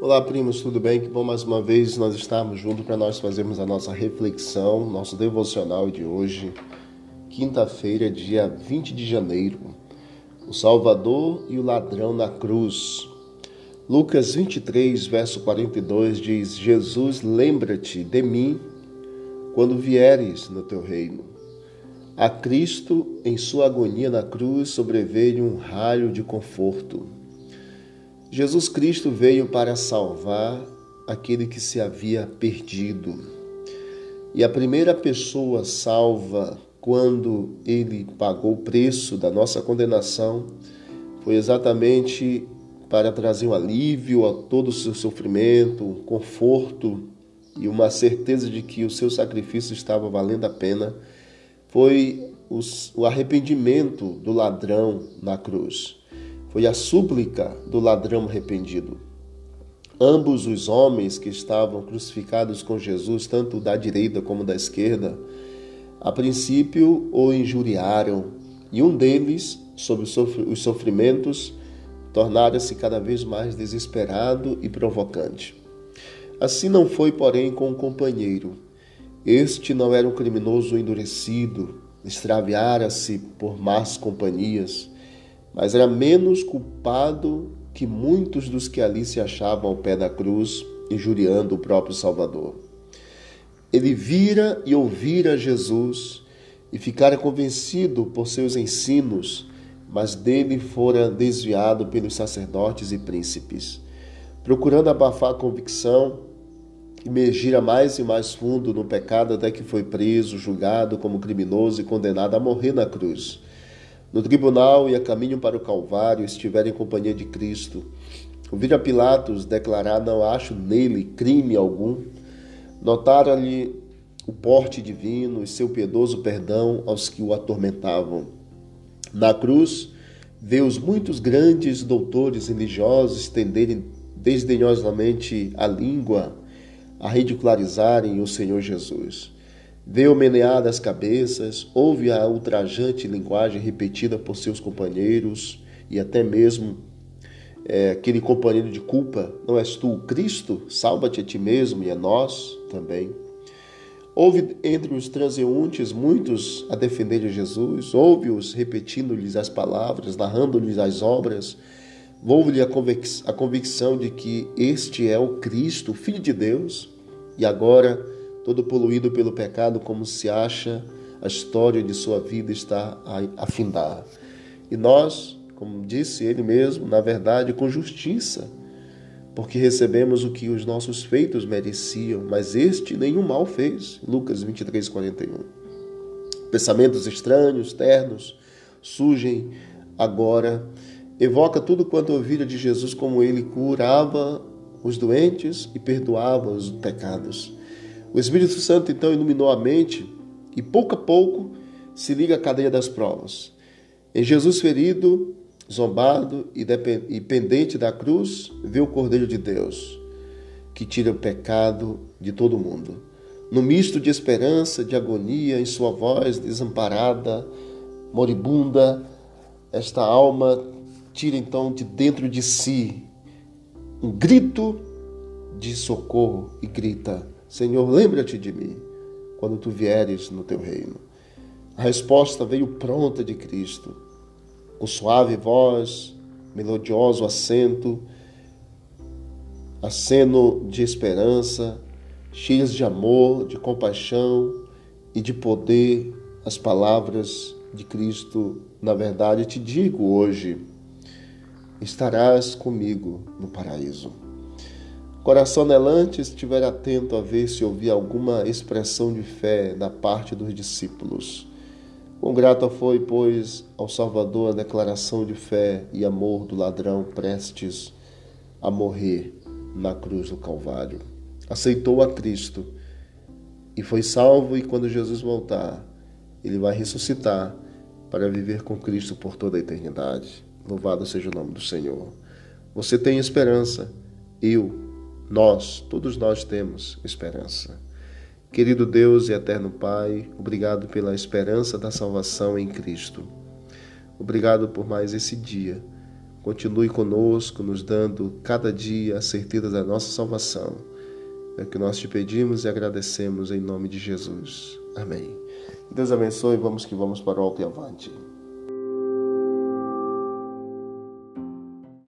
Olá, primos, tudo bem? Que bom mais uma vez nós estarmos juntos para nós fazermos a nossa reflexão, nosso devocional de hoje, quinta-feira, dia 20 de janeiro. O Salvador e o ladrão na cruz. Lucas 23, verso 42 diz: Jesus, lembra-te de mim quando vieres no teu reino. A Cristo, em sua agonia na cruz, sobreveio um raio de conforto. Jesus Cristo veio para salvar aquele que se havia perdido. E a primeira pessoa salva quando ele pagou o preço da nossa condenação foi exatamente para trazer um alívio a todo o seu sofrimento, um conforto e uma certeza de que o seu sacrifício estava valendo a pena. Foi o arrependimento do ladrão na cruz foi a súplica do ladrão arrependido. Ambos os homens que estavam crucificados com Jesus, tanto da direita como da esquerda, a princípio o injuriaram, e um deles, sob os sofrimentos, tornara-se cada vez mais desesperado e provocante. Assim não foi, porém, com o companheiro. Este não era um criminoso endurecido, extraviara-se por más companhias mas era menos culpado que muitos dos que ali se achavam ao pé da cruz, injuriando o próprio Salvador. Ele vira e ouvira Jesus e ficara convencido por seus ensinos, mas dele fora desviado pelos sacerdotes e príncipes. Procurando abafar a convicção, imergira mais e mais fundo no pecado até que foi preso, julgado como criminoso e condenado a morrer na cruz no tribunal e a caminho para o Calvário estiverem em companhia de Cristo. Ouvir a Pilatos declarar: Não acho nele crime algum. Notaram-lhe o porte divino e seu piedoso perdão aos que o atormentavam. Na cruz, vê os muitos grandes doutores religiosos estenderem desdenhosamente a língua a ridicularizarem o Senhor Jesus. Vê-o menear as cabeças, ouve a ultrajante linguagem repetida por seus companheiros e até mesmo é, aquele companheiro de culpa: Não és tu o Cristo? Salva-te a ti mesmo e a nós também. Houve entre os transeuntes muitos a defender de Jesus, ouve-os repetindo-lhes as palavras, narrando-lhes as obras. Houve-lhe a, convic a convicção de que este é o Cristo, o Filho de Deus, e agora todo poluído pelo pecado, como se acha a história de sua vida está a afindar. E nós, como disse ele mesmo, na verdade, com justiça, porque recebemos o que os nossos feitos mereciam, mas este nenhum mal fez. Lucas 23, 41. Pensamentos estranhos, ternos, surgem agora. Evoca tudo quanto ouvira de Jesus, como ele curava os doentes e perdoava os pecados. O Espírito Santo então iluminou a mente e pouco a pouco se liga à cadeia das provas. Em Jesus ferido, zombado e pendente da cruz, vê o Cordeiro de Deus, que tira o pecado de todo mundo. No misto de esperança, de agonia, em sua voz desamparada, moribunda, esta alma tira então de dentro de si um grito de socorro e grita: Senhor, lembra-te de mim quando tu vieres no teu reino. A resposta veio pronta de Cristo, com suave voz, melodioso acento, aceno de esperança, cheias de amor, de compaixão e de poder, as palavras de Cristo. Na verdade, te digo hoje: estarás comigo no paraíso. Coração anelante, estiver atento a ver se ouvir alguma expressão de fé da parte dos discípulos. Quão grata foi, pois, ao Salvador a declaração de fé e amor do ladrão prestes a morrer na cruz do Calvário. Aceitou a Cristo e foi salvo, e quando Jesus voltar, ele vai ressuscitar para viver com Cristo por toda a eternidade. Louvado seja o nome do Senhor. Você tem esperança, eu nós, todos nós temos esperança. Querido Deus e eterno Pai, obrigado pela esperança da salvação em Cristo. Obrigado por mais esse dia. continue conosco, nos dando cada dia a certeza da nossa salvação. É o que nós te pedimos e agradecemos em nome de Jesus. Amém. Deus abençoe. Vamos que vamos para o alto e avante.